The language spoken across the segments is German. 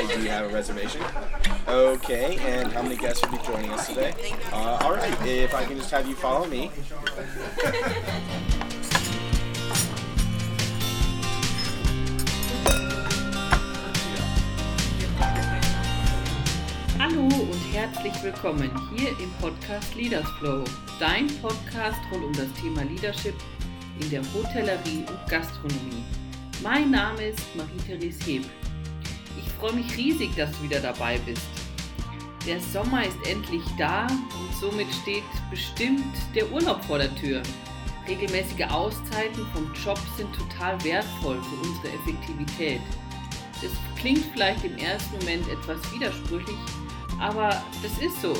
Hi, do you have a reservation? Okay, and how many guests will be joining us today? Uh, all right, if I can just have you follow me. Hallo und herzlich willkommen hier im Podcast Leaders Flow, dein Podcast rund um das Thema Leadership in der Hotellerie und Gastronomie. Mein Name ist Marie-Therese Heb. Ich freue mich riesig, dass du wieder dabei bist. Der Sommer ist endlich da und somit steht bestimmt der Urlaub vor der Tür. Regelmäßige Auszeiten vom Job sind total wertvoll für unsere Effektivität. Das klingt vielleicht im ersten Moment etwas widersprüchlich, aber das ist so.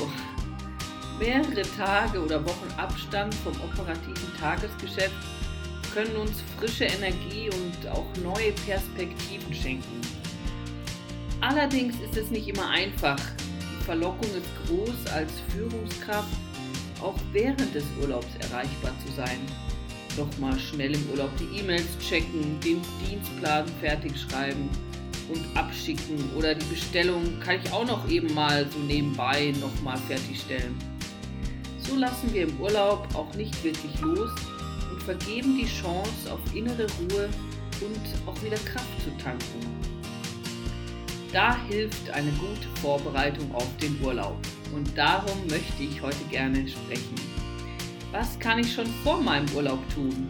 Mehrere Tage oder Wochen Abstand vom operativen Tagesgeschäft können uns frische Energie und auch neue Perspektiven schenken. Allerdings ist es nicht immer einfach. Die Verlockung ist groß, als Führungskraft auch während des Urlaubs erreichbar zu sein. Nochmal schnell im Urlaub die E-Mails checken, den Dienstplan fertig schreiben und abschicken oder die Bestellung kann ich auch noch eben mal so nebenbei nochmal fertigstellen. So lassen wir im Urlaub auch nicht wirklich los und vergeben die Chance auf innere Ruhe und auch wieder Kraft zu tanken. Da hilft eine gute Vorbereitung auf den Urlaub und darum möchte ich heute gerne sprechen. Was kann ich schon vor meinem Urlaub tun?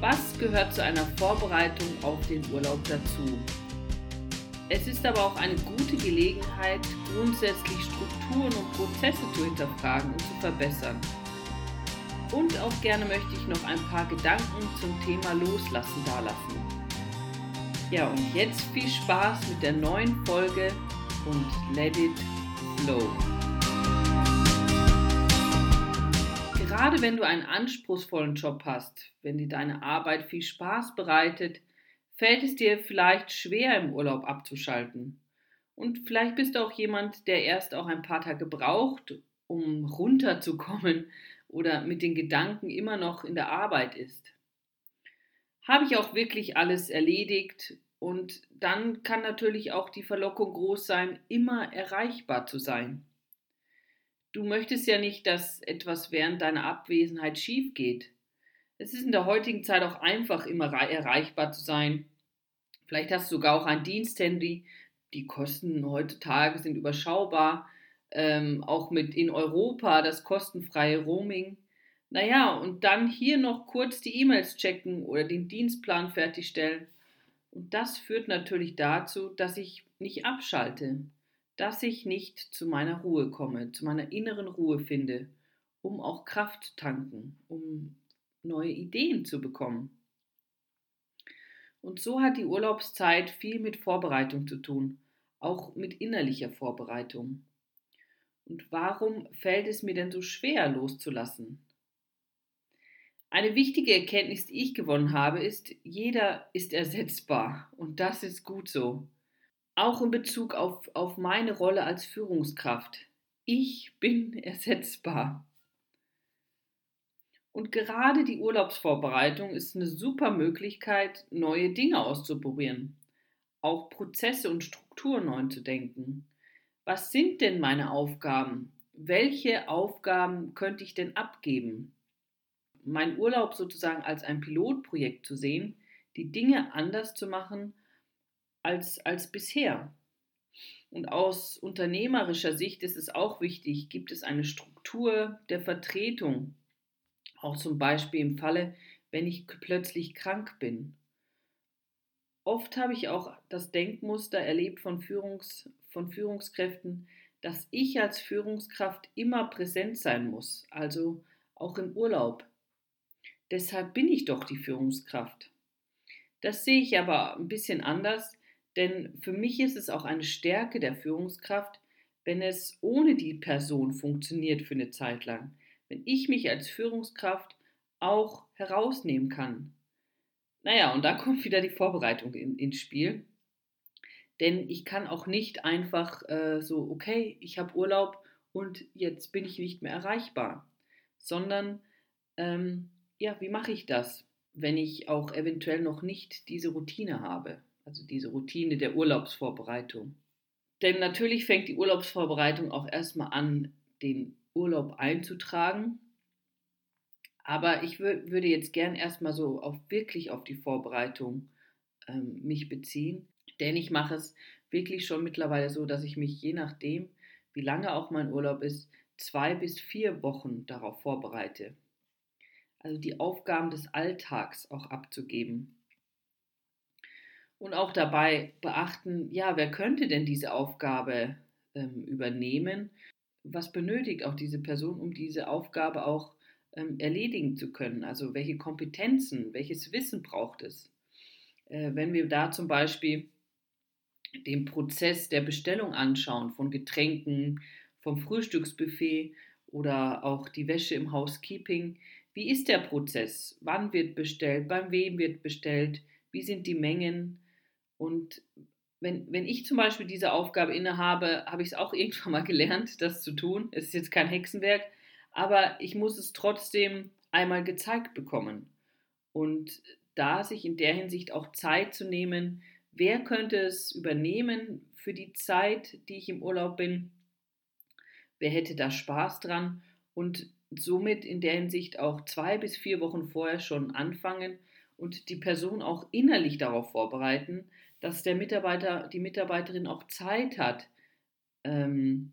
Was gehört zu einer Vorbereitung auf den Urlaub dazu? Es ist aber auch eine gute Gelegenheit, grundsätzlich Strukturen und Prozesse zu hinterfragen und zu verbessern. Und auch gerne möchte ich noch ein paar Gedanken zum Thema Loslassen dalassen. Ja, und jetzt viel Spaß mit der neuen Folge und Let It Flow. Gerade wenn du einen anspruchsvollen Job hast, wenn dir deine Arbeit viel Spaß bereitet, fällt es dir vielleicht schwer im Urlaub abzuschalten. Und vielleicht bist du auch jemand, der erst auch ein paar Tage braucht, um runterzukommen oder mit den Gedanken immer noch in der Arbeit ist. Habe ich auch wirklich alles erledigt und dann kann natürlich auch die Verlockung groß sein, immer erreichbar zu sein. Du möchtest ja nicht, dass etwas während deiner Abwesenheit schief geht. Es ist in der heutigen Zeit auch einfach, immer erreichbar zu sein. Vielleicht hast du sogar auch ein Diensthandy. Die Kosten heutzutage sind überschaubar ähm, auch mit in Europa das kostenfreie Roaming. Naja, und dann hier noch kurz die E-Mails checken oder den Dienstplan fertigstellen. Und das führt natürlich dazu, dass ich nicht abschalte, dass ich nicht zu meiner Ruhe komme, zu meiner inneren Ruhe finde, um auch Kraft tanken, um neue Ideen zu bekommen. Und so hat die Urlaubszeit viel mit Vorbereitung zu tun, auch mit innerlicher Vorbereitung. Und warum fällt es mir denn so schwer loszulassen? Eine wichtige Erkenntnis, die ich gewonnen habe, ist, jeder ist ersetzbar und das ist gut so. Auch in Bezug auf, auf meine Rolle als Führungskraft. Ich bin ersetzbar. Und gerade die Urlaubsvorbereitung ist eine super Möglichkeit, neue Dinge auszuprobieren, auch Prozesse und Strukturen neu zu denken was sind denn meine Aufgaben? Welche Aufgaben könnte ich denn abgeben? Mein Urlaub sozusagen als ein Pilotprojekt zu sehen, die Dinge anders zu machen als, als bisher. Und aus unternehmerischer Sicht ist es auch wichtig, gibt es eine Struktur der Vertretung. Auch zum Beispiel im Falle, wenn ich plötzlich krank bin. Oft habe ich auch das Denkmuster erlebt von, Führungs, von Führungskräften, dass ich als Führungskraft immer präsent sein muss, also auch im Urlaub. Deshalb bin ich doch die Führungskraft. Das sehe ich aber ein bisschen anders, denn für mich ist es auch eine Stärke der Führungskraft, wenn es ohne die Person funktioniert für eine Zeit lang. Wenn ich mich als Führungskraft auch herausnehmen kann, naja, und da kommt wieder die Vorbereitung in, ins Spiel. Denn ich kann auch nicht einfach äh, so, okay, ich habe Urlaub und jetzt bin ich nicht mehr erreichbar. Sondern, ähm, ja, wie mache ich das, wenn ich auch eventuell noch nicht diese Routine habe? Also diese Routine der Urlaubsvorbereitung. Denn natürlich fängt die Urlaubsvorbereitung auch erstmal an, den Urlaub einzutragen. Aber ich würde jetzt gern erstmal so auf wirklich auf die Vorbereitung ähm, mich beziehen. Denn ich mache es wirklich schon mittlerweile so, dass ich mich je nachdem, wie lange auch mein Urlaub ist, zwei bis vier Wochen darauf vorbereite. Also die Aufgaben des Alltags auch abzugeben. Und auch dabei beachten, ja, wer könnte denn diese Aufgabe ähm, übernehmen? Was benötigt auch diese Person, um diese Aufgabe auch ähm, erledigen zu können? Also welche Kompetenzen, welches Wissen braucht es? Äh, wenn wir da zum Beispiel den Prozess der Bestellung anschauen von Getränken, vom Frühstücksbuffet oder auch die Wäsche im Housekeeping. Wie ist der Prozess? Wann wird bestellt? Beim wem wird bestellt? Wie sind die Mengen? Und wenn, wenn ich zum Beispiel diese Aufgabe innehabe, habe ich es auch irgendwann mal gelernt, das zu tun. Es ist jetzt kein Hexenwerk, aber ich muss es trotzdem einmal gezeigt bekommen. Und da sich in der Hinsicht auch Zeit zu nehmen, wer könnte es übernehmen für die Zeit, die ich im Urlaub bin, wer hätte da Spaß dran und somit in der Hinsicht auch zwei bis vier Wochen vorher schon anfangen und die Person auch innerlich darauf vorbereiten, dass der Mitarbeiter, die Mitarbeiterin auch Zeit hat, ähm,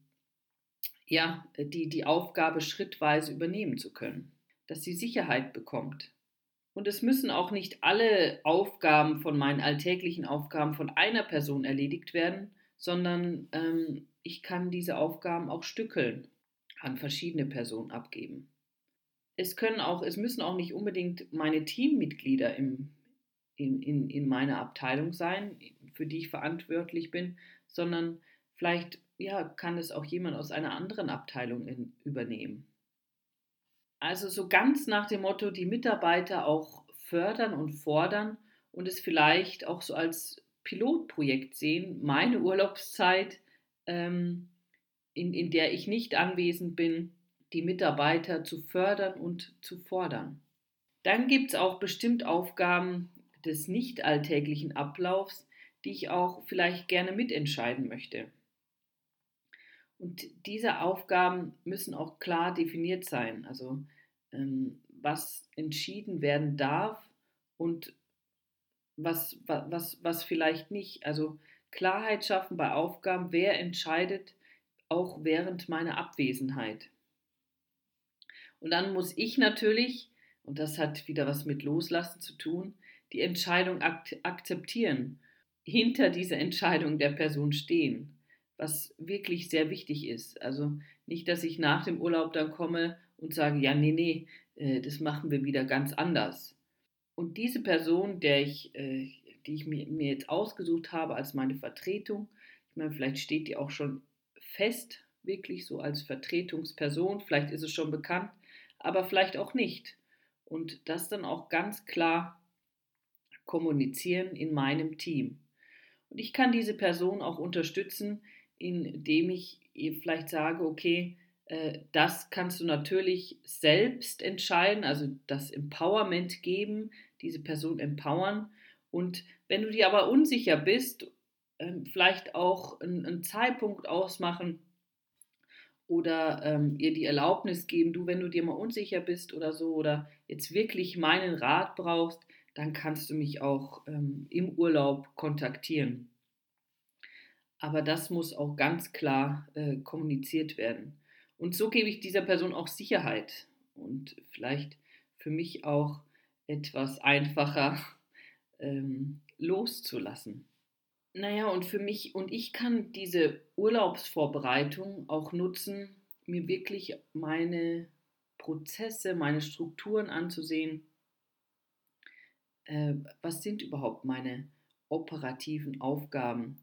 ja, die, die Aufgabe schrittweise übernehmen zu können, dass sie Sicherheit bekommt. Und es müssen auch nicht alle Aufgaben von meinen alltäglichen Aufgaben von einer Person erledigt werden, sondern ähm, ich kann diese Aufgaben auch stückeln, an verschiedene Personen abgeben. Es können auch, es müssen auch nicht unbedingt meine Teammitglieder im, in, in, in meiner Abteilung sein, für die ich verantwortlich bin, sondern vielleicht ja, kann es auch jemand aus einer anderen Abteilung in, übernehmen. Also so ganz nach dem Motto, die Mitarbeiter auch fördern und fordern und es vielleicht auch so als Pilotprojekt sehen, meine Urlaubszeit ähm, in, in der ich nicht anwesend bin, die Mitarbeiter zu fördern und zu fordern. Dann gibt es auch bestimmt Aufgaben des nicht alltäglichen Ablaufs, die ich auch vielleicht gerne mitentscheiden möchte. Und diese Aufgaben müssen auch klar definiert sein, also ähm, was entschieden werden darf und was, was, was vielleicht nicht. Also Klarheit schaffen bei Aufgaben, wer entscheidet auch während meiner Abwesenheit. Und dann muss ich natürlich, und das hat wieder was mit Loslassen zu tun, die Entscheidung ak akzeptieren, hinter dieser Entscheidung der Person stehen, was wirklich sehr wichtig ist. Also nicht, dass ich nach dem Urlaub dann komme und sage, ja, nee, nee, äh, das machen wir wieder ganz anders. Und diese Person, der ich, äh, die ich mir, mir jetzt ausgesucht habe als meine Vertretung. Ich meine, vielleicht steht die auch schon fest, wirklich so als Vertretungsperson, vielleicht ist es schon bekannt, aber vielleicht auch nicht. Und das dann auch ganz klar kommunizieren in meinem Team. Und ich kann diese Person auch unterstützen, indem ich ihr vielleicht sage, okay, äh, das kannst du natürlich selbst entscheiden, also das Empowerment geben, diese Person empowern und wenn du dir aber unsicher bist, ähm, vielleicht auch einen, Zeitpunkt ausmachen oder ähm, ihr die Erlaubnis geben, du, wenn du dir mal unsicher bist oder so oder jetzt wirklich meinen Rat brauchst, dann kannst du mich auch ähm, im Urlaub kontaktieren. Aber das muss auch ganz klar äh, kommuniziert werden. Und so gebe ich dieser Person auch Sicherheit und vielleicht für mich auch etwas einfacher ähm, loszulassen. Naja, und für mich, und ich kann diese Urlaubsvorbereitung auch nutzen, mir wirklich meine Prozesse, meine Strukturen anzusehen. Äh, was sind überhaupt meine operativen Aufgaben,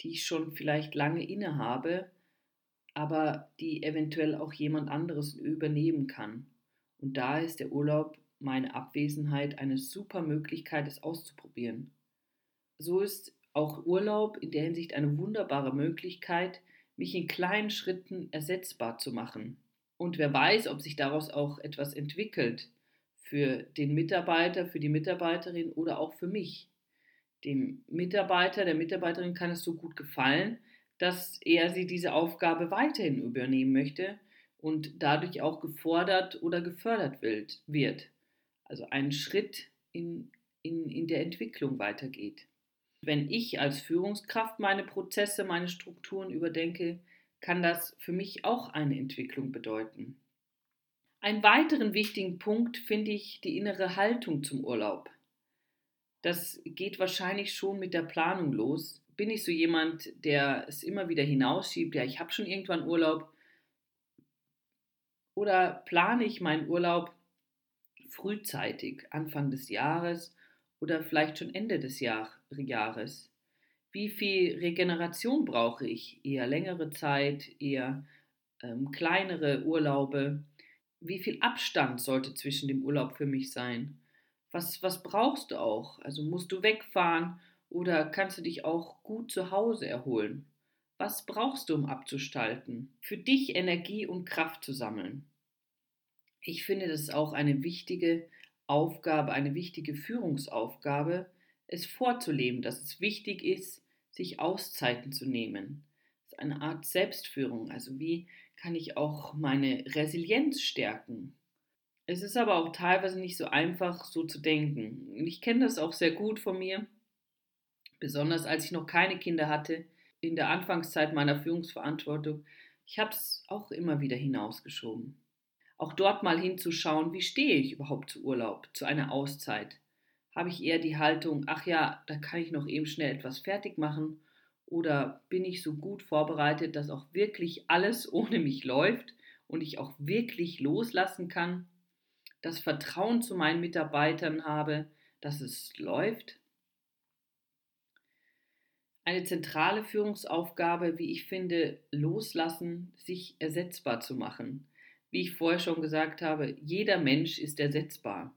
die ich schon vielleicht lange innehabe, aber die eventuell auch jemand anderes übernehmen kann. Und da ist der Urlaub meine Abwesenheit eine super Möglichkeit, es auszuprobieren. So ist auch Urlaub in der Hinsicht eine wunderbare Möglichkeit, mich in kleinen Schritten ersetzbar zu machen. Und wer weiß, ob sich daraus auch etwas entwickelt für den Mitarbeiter, für die Mitarbeiterin oder auch für mich. Dem Mitarbeiter, der Mitarbeiterin kann es so gut gefallen, dass er sie diese Aufgabe weiterhin übernehmen möchte und dadurch auch gefordert oder gefördert wird. Also einen Schritt in, in, in der Entwicklung weitergeht. Wenn ich als Führungskraft meine Prozesse, meine Strukturen überdenke, kann das für mich auch eine Entwicklung bedeuten. Einen weiteren wichtigen Punkt finde ich die innere Haltung zum Urlaub. Das geht wahrscheinlich schon mit der Planung los. Bin ich so jemand, der es immer wieder hinausschiebt, ja, ich habe schon irgendwann Urlaub? Oder plane ich meinen Urlaub frühzeitig, Anfang des Jahres oder vielleicht schon Ende des Jahr Jahres? Wie viel Regeneration brauche ich? Eher längere Zeit, eher ähm, kleinere Urlaube? Wie viel Abstand sollte zwischen dem Urlaub für mich sein? Was, was brauchst du auch? Also musst du wegfahren oder kannst du dich auch gut zu Hause erholen? Was brauchst du, um abzustalten? Für dich Energie und Kraft zu sammeln. Ich finde, das ist auch eine wichtige Aufgabe, eine wichtige Führungsaufgabe, es vorzuleben, dass es wichtig ist, sich Auszeiten zu nehmen. Das ist eine Art Selbstführung. Also wie kann ich auch meine Resilienz stärken? Es ist aber auch teilweise nicht so einfach, so zu denken. Ich kenne das auch sehr gut von mir, besonders als ich noch keine Kinder hatte, in der Anfangszeit meiner Führungsverantwortung. Ich habe es auch immer wieder hinausgeschoben auch dort mal hinzuschauen, wie stehe ich überhaupt zu Urlaub, zu einer Auszeit. Habe ich eher die Haltung, ach ja, da kann ich noch eben schnell etwas fertig machen oder bin ich so gut vorbereitet, dass auch wirklich alles ohne mich läuft und ich auch wirklich loslassen kann, das Vertrauen zu meinen Mitarbeitern habe, dass es läuft. Eine zentrale Führungsaufgabe, wie ich finde, loslassen, sich ersetzbar zu machen wie ich vorher schon gesagt habe, jeder Mensch ist ersetzbar.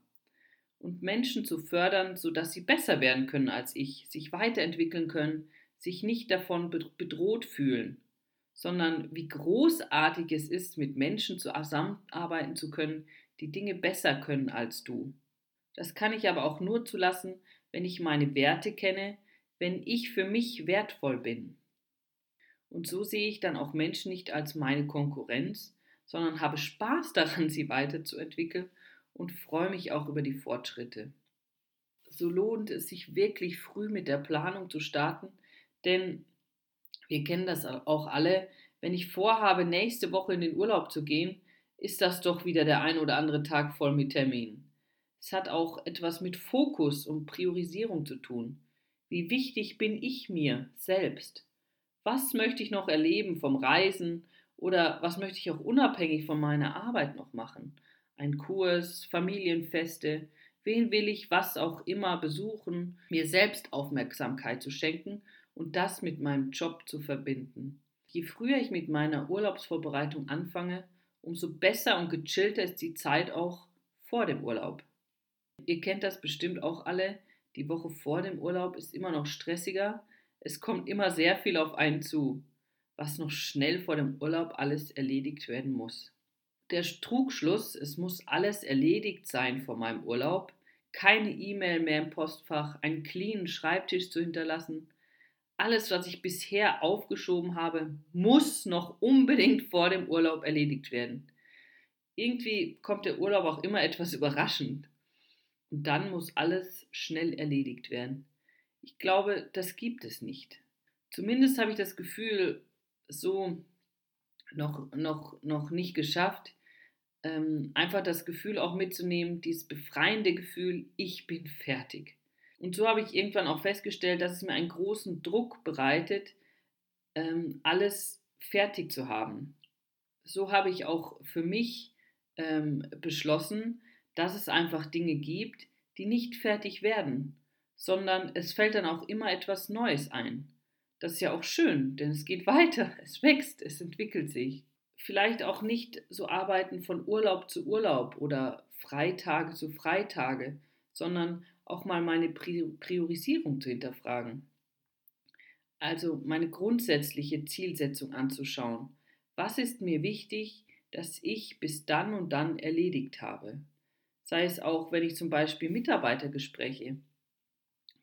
Und Menschen zu fördern, sodass sie besser werden können als ich, sich weiterentwickeln können, sich nicht davon bedroht fühlen, sondern wie großartig es ist, mit Menschen zusammenarbeiten zu können, die Dinge besser können als du. Das kann ich aber auch nur zulassen, wenn ich meine Werte kenne, wenn ich für mich wertvoll bin. Und so sehe ich dann auch Menschen nicht als meine Konkurrenz, sondern habe Spaß daran, sie weiterzuentwickeln und freue mich auch über die Fortschritte. So lohnt es sich wirklich früh mit der Planung zu starten, denn wir kennen das auch alle, wenn ich vorhabe, nächste Woche in den Urlaub zu gehen, ist das doch wieder der ein oder andere Tag voll mit Terminen. Es hat auch etwas mit Fokus und Priorisierung zu tun. Wie wichtig bin ich mir selbst? Was möchte ich noch erleben vom Reisen, oder was möchte ich auch unabhängig von meiner Arbeit noch machen? Ein Kurs, Familienfeste, wen will ich was auch immer besuchen, mir selbst Aufmerksamkeit zu schenken und das mit meinem Job zu verbinden. Je früher ich mit meiner Urlaubsvorbereitung anfange, umso besser und gechillter ist die Zeit auch vor dem Urlaub. Ihr kennt das bestimmt auch alle, die Woche vor dem Urlaub ist immer noch stressiger, es kommt immer sehr viel auf einen zu was noch schnell vor dem Urlaub alles erledigt werden muss. Der Trugschluss, es muss alles erledigt sein vor meinem Urlaub, keine E-Mail mehr im Postfach, einen cleanen Schreibtisch zu hinterlassen. Alles, was ich bisher aufgeschoben habe, muss noch unbedingt vor dem Urlaub erledigt werden. Irgendwie kommt der Urlaub auch immer etwas überraschend. Und dann muss alles schnell erledigt werden. Ich glaube, das gibt es nicht. Zumindest habe ich das Gefühl, so noch, noch, noch nicht geschafft, ähm, einfach das Gefühl auch mitzunehmen, dieses befreiende Gefühl, ich bin fertig. Und so habe ich irgendwann auch festgestellt, dass es mir einen großen Druck bereitet, ähm, alles fertig zu haben. So habe ich auch für mich ähm, beschlossen, dass es einfach Dinge gibt, die nicht fertig werden, sondern es fällt dann auch immer etwas Neues ein. Das ist ja auch schön, denn es geht weiter, es wächst, es entwickelt sich. Vielleicht auch nicht so arbeiten von Urlaub zu Urlaub oder Freitage zu Freitage, sondern auch mal meine Priorisierung zu hinterfragen. Also meine grundsätzliche Zielsetzung anzuschauen. Was ist mir wichtig, dass ich bis dann und dann erledigt habe? Sei es auch, wenn ich zum Beispiel Mitarbeitergespräche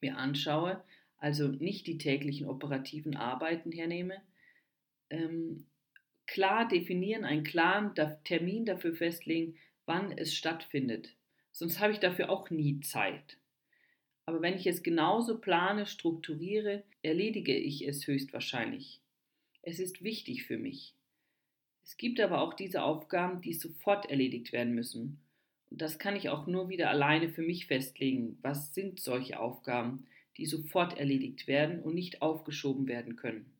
mir anschaue, also nicht die täglichen operativen Arbeiten hernehme, ähm, klar definieren, einen klaren Termin dafür festlegen, wann es stattfindet. Sonst habe ich dafür auch nie Zeit. Aber wenn ich es genauso plane, strukturiere, erledige ich es höchstwahrscheinlich. Es ist wichtig für mich. Es gibt aber auch diese Aufgaben, die sofort erledigt werden müssen. Und das kann ich auch nur wieder alleine für mich festlegen. Was sind solche Aufgaben, die sofort erledigt werden und nicht aufgeschoben werden können?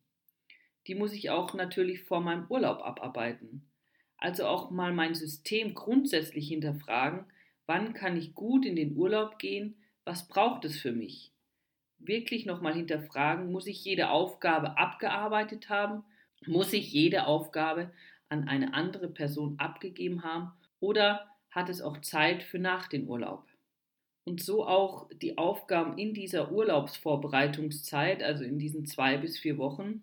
Die muss ich auch natürlich vor meinem Urlaub abarbeiten. Also auch mal mein System grundsätzlich hinterfragen, wann kann ich gut in den Urlaub gehen, was braucht es für mich? Wirklich nochmal hinterfragen, muss ich jede Aufgabe abgearbeitet haben? Muss ich jede Aufgabe an eine andere Person abgegeben haben oder hat es auch Zeit für nach den Urlaub. Und so auch die Aufgaben in dieser Urlaubsvorbereitungszeit, also in diesen zwei bis vier Wochen,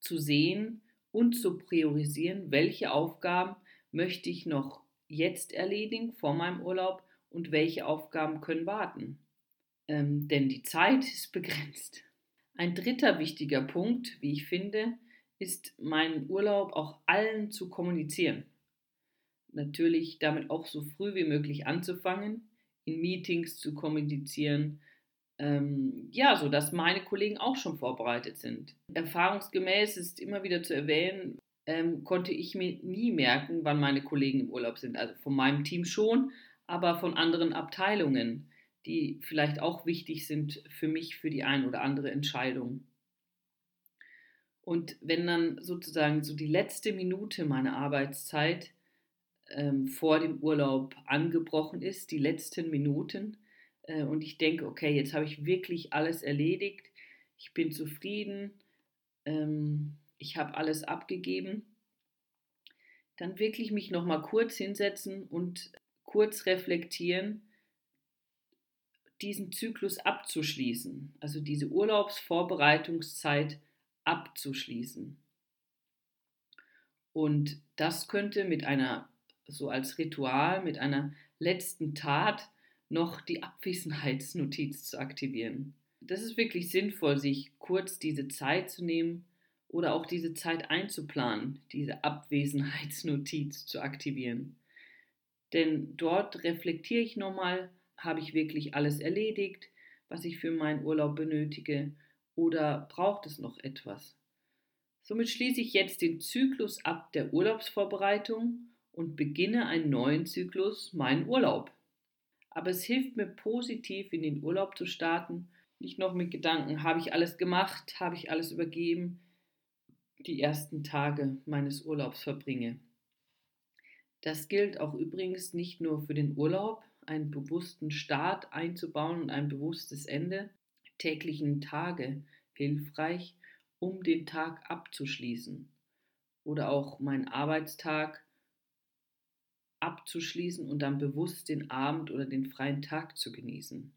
zu sehen und zu priorisieren, welche Aufgaben möchte ich noch jetzt erledigen vor meinem Urlaub und welche Aufgaben können warten. Ähm, denn die Zeit ist begrenzt. Ein dritter wichtiger Punkt, wie ich finde, ist meinen Urlaub auch allen zu kommunizieren. Natürlich damit auch so früh wie möglich anzufangen, in Meetings zu kommunizieren, ähm, ja, so dass meine Kollegen auch schon vorbereitet sind. Erfahrungsgemäß ist immer wieder zu erwähnen, ähm, konnte ich mir nie merken, wann meine Kollegen im Urlaub sind. Also von meinem Team schon, aber von anderen Abteilungen, die vielleicht auch wichtig sind für mich für die ein oder andere Entscheidung. Und wenn dann sozusagen so die letzte Minute meiner Arbeitszeit ähm, vor dem Urlaub angebrochen ist, die letzten Minuten, äh, und ich denke, okay, jetzt habe ich wirklich alles erledigt, ich bin zufrieden, ähm, ich habe alles abgegeben, dann wirklich mich nochmal kurz hinsetzen und kurz reflektieren, diesen Zyklus abzuschließen, also diese Urlaubsvorbereitungszeit abzuschließen. Und das könnte mit einer, so als Ritual, mit einer letzten Tat noch die Abwesenheitsnotiz zu aktivieren. Das ist wirklich sinnvoll, sich kurz diese Zeit zu nehmen oder auch diese Zeit einzuplanen, diese Abwesenheitsnotiz zu aktivieren. Denn dort reflektiere ich nochmal, habe ich wirklich alles erledigt, was ich für meinen Urlaub benötige oder braucht es noch etwas? Somit schließe ich jetzt den Zyklus ab der Urlaubsvorbereitung und beginne einen neuen Zyklus, meinen Urlaub. Aber es hilft mir positiv in den Urlaub zu starten, nicht noch mit Gedanken, habe ich alles gemacht, habe ich alles übergeben, die ersten Tage meines Urlaubs verbringe. Das gilt auch übrigens nicht nur für den Urlaub, einen bewussten Start einzubauen und ein bewusstes Ende, täglichen Tage hilfreich, um den Tag abzuschließen oder auch meinen Arbeitstag abzuschließen und dann bewusst den Abend oder den freien Tag zu genießen.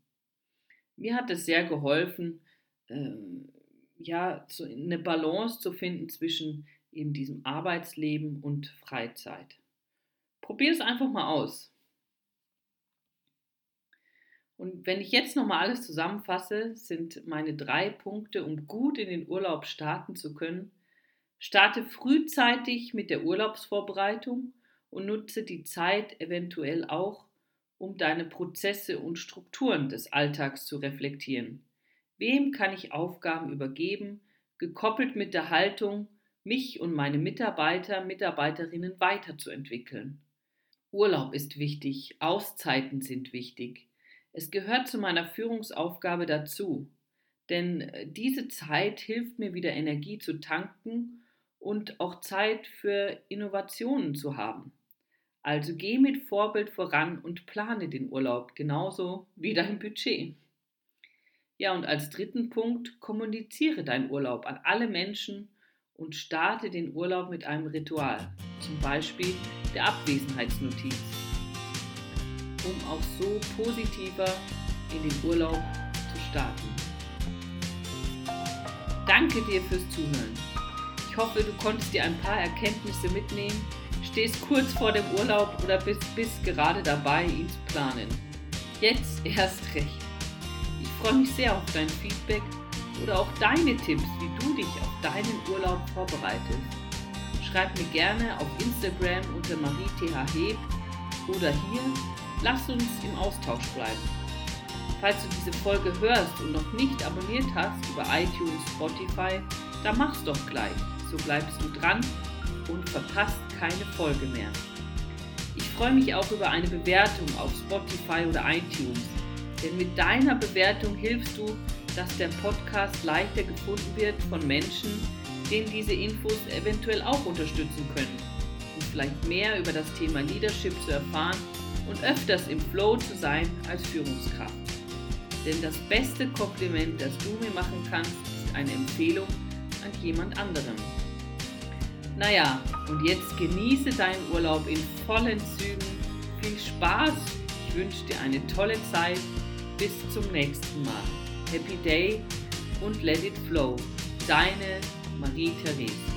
Mir hat es sehr geholfen, ähm, ja, so eine Balance zu finden zwischen eben diesem Arbeitsleben und Freizeit. Probier es einfach mal aus. Und wenn ich jetzt nochmal alles zusammenfasse, sind meine drei Punkte, um gut in den Urlaub starten zu können. Starte frühzeitig mit der Urlaubsvorbereitung und nutze die Zeit eventuell auch, um deine Prozesse und Strukturen des Alltags zu reflektieren. Wem kann ich Aufgaben übergeben, gekoppelt mit der Haltung, mich und meine Mitarbeiter, Mitarbeiterinnen weiterzuentwickeln? Urlaub ist wichtig, Auszeiten sind wichtig. Es gehört zu meiner Führungsaufgabe dazu, denn äh, diese Zeit hilft mir wieder Energie zu tanken und auch Zeit für Innovationen zu haben. Also geh mit Vorbild voran und plane den Urlaub genauso wie dein Budget. Ja, und als dritten Punkt, kommuniziere deinen Urlaub an alle Menschen und starte den Urlaub mit einem Ritual, zum Beispiel der Abwesenheitsnotiz um auch so positiver in den Urlaub zu starten. Danke dir fürs Zuhören. Ich hoffe, du konntest dir ein paar Erkenntnisse mitnehmen, stehst kurz vor dem Urlaub oder bist, bist gerade dabei, ihn zu planen. Jetzt erst recht. Ich freue mich sehr auf dein Feedback oder auch deine Tipps, wie du dich auf deinen Urlaub vorbereitest. Schreib mir gerne auf Instagram unter mariethheb oder hier, lass uns im Austausch bleiben. Falls du diese Folge hörst und noch nicht abonniert hast über iTunes, Spotify, dann mach's doch gleich. So bleibst du dran und verpasst keine Folge mehr. Ich freue mich auch über eine Bewertung auf Spotify oder iTunes, denn mit deiner Bewertung hilfst du, dass der Podcast leichter gefunden wird von Menschen, denen diese Infos eventuell auch unterstützen können, um vielleicht mehr über das Thema Leadership zu erfahren und öfters im Flow zu sein als Führungskraft. Denn das beste Kompliment, das du mir machen kannst, ist eine Empfehlung an jemand anderen. Naja, und jetzt genieße deinen Urlaub in vollen Zügen. Viel Spaß. Ich wünsche dir eine tolle Zeit. Bis zum nächsten Mal. Happy Day und let it flow. Deine Marie-Therese.